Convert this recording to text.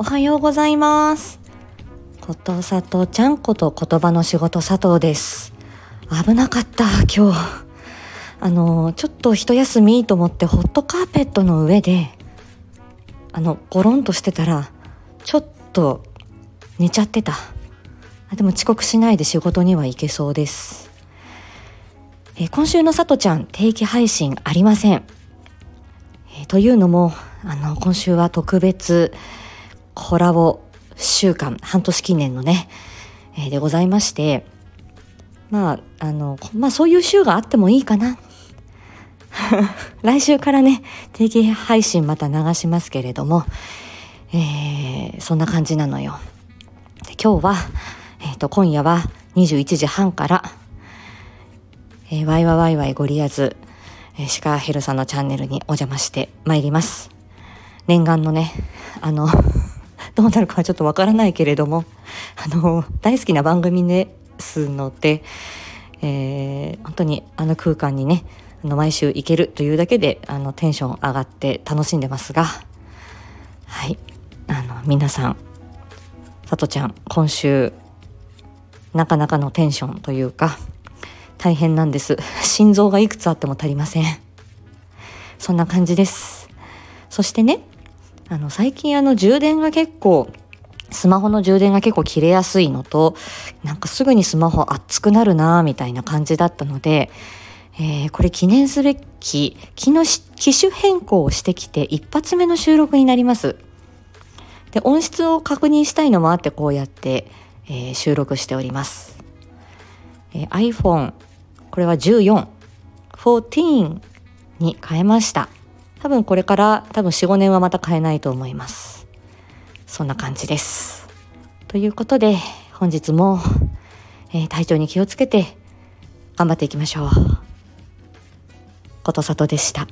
おはようございます。ことさとちゃんこと言葉の仕事佐藤です。危なかった今日。あのちょっと一休みと思ってホットカーペットの上であのゴロンとしてたらちょっと寝ちゃってた。でも遅刻しないで仕事には行けそうです。え今週のさとちゃん定期配信ありません、えというのもあの今週は特別コラボ週間半年記念のね、えー、でございましてまああのまあそういう週があってもいいかな 来週からね定期配信また流しますけれども、えー、そんな感じなのよ今日は、えーと、と今夜は21時半からえー、ワイワワイワイゴリアズ、えー、シカヘルさんのチャンネルにお邪魔してまいります。念願のね、あのどうなるかはちょっとわからないけれども、あの、大好きな番組ですので、えー、本当にあの空間にね、あの毎週行けるというだけで、あの、テンション上がって楽しんでますが、はい、あの、皆さん、さとちゃん、今週、なかなかのテンションというか、大変なんです。心臓がいくつあっても足りません。そんな感じです。そしてね、あの、最近あの充電が結構、スマホの充電が結構切れやすいのと、なんかすぐにスマホ熱くなるなみたいな感じだったので、えー、これ記念すべき、機の機種変更をしてきて一発目の収録になります。で、音質を確認したいのもあってこうやって、えー、収録しております。えー、iPhone これは14、14に変えました。多分これから多分4、5年はまた買えないと思います。そんな感じです。ということで、本日も、えー、体調に気をつけて頑張っていきましょう。ことさとでした。